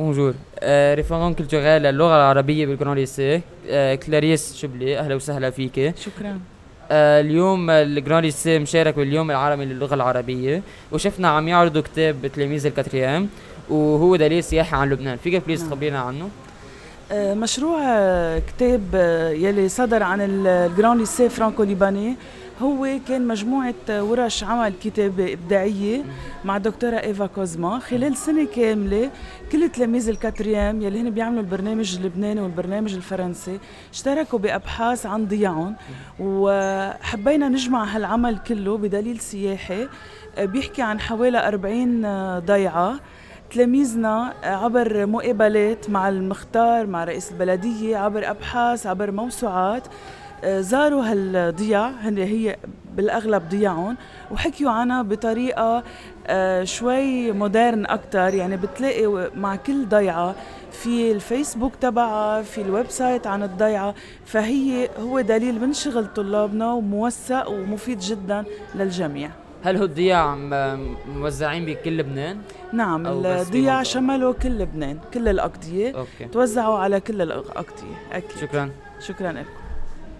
Bonjour référente culturelle اللغة العربية بال Grand Lycée كلاريس شبلي أهلا وسهلا فيك. شكرا. آه، اليوم ال Grand Lycée مشارك باليوم العالمي للغة العربية. وشفنا عم يعرضوا كتاب تلاميذ ال quatrième وهو دليل سياحي عن لبنان. فيك please نعم. تخبرينا عنه؟ آه، مشروع آه، كتاب آه، يلي صدر عن ال Grand Lycée Franco-Libanais هو كان مجموعة ورش عمل كتابة إبداعية مع الدكتورة إيفا كوزما. خلال سنة كاملة كل تلاميذ الكاتريام يلي هن بيعملوا البرنامج اللبناني والبرنامج الفرنسي اشتركوا بأبحاث عن ضياعهم. وحبينا نجمع هالعمل كله بدليل سياحي. بيحكي عن حوالي 40 آه، ضيعة. تلاميذنا عبر مقابلات مع المختار مع رئيس البلدية عبر أبحاث عبر موسوعات آه، زاروا هالضياع. هن هي بالأغلب ضياعهم. وحكيوا عنها بطريقة آه، شوي modern أكتر. يعني بتلاقي مع كل ضيعة في الفيسبوك تبعها في ال website عن الضيعة. فهي هو دليل من شغل طلابنا وموثق ومفيد جدا للجميع. هل هو الضياع موزعين بكل لبنان؟ نعم الضياع؟ شملوا كل لبنان كل الأقضية. OK. توزعوا على كل الأقضية أكيد. شكرا. شكرا لكم.